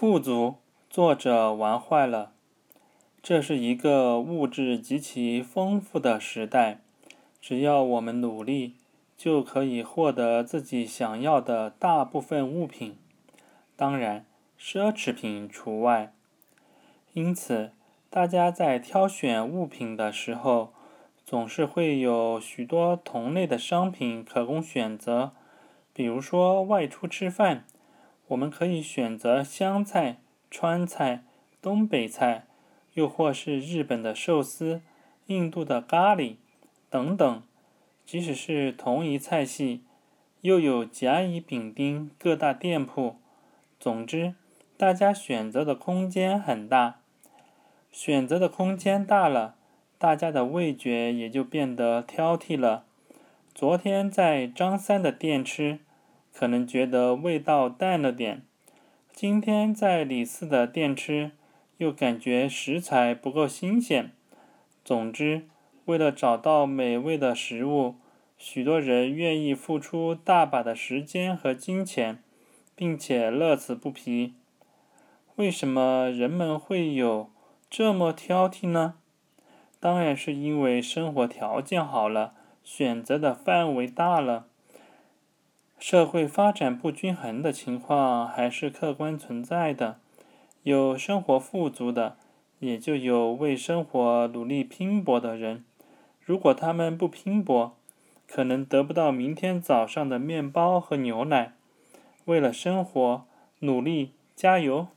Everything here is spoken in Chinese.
富足，作者玩坏了。这是一个物质极其丰富的时代，只要我们努力，就可以获得自己想要的大部分物品，当然，奢侈品除外。因此，大家在挑选物品的时候，总是会有许多同类的商品可供选择。比如说，外出吃饭。我们可以选择湘菜、川菜、东北菜，又或是日本的寿司、印度的咖喱等等。即使是同一菜系，又有甲乙丙丁各大店铺。总之，大家选择的空间很大。选择的空间大了，大家的味觉也就变得挑剔了。昨天在张三的店吃。可能觉得味道淡了点，今天在李四的店吃，又感觉食材不够新鲜。总之，为了找到美味的食物，许多人愿意付出大把的时间和金钱，并且乐此不疲。为什么人们会有这么挑剔呢？当然是因为生活条件好了，选择的范围大了。社会发展不均衡的情况还是客观存在的，有生活富足的，也就有为生活努力拼搏的人。如果他们不拼搏，可能得不到明天早上的面包和牛奶。为了生活，努力加油！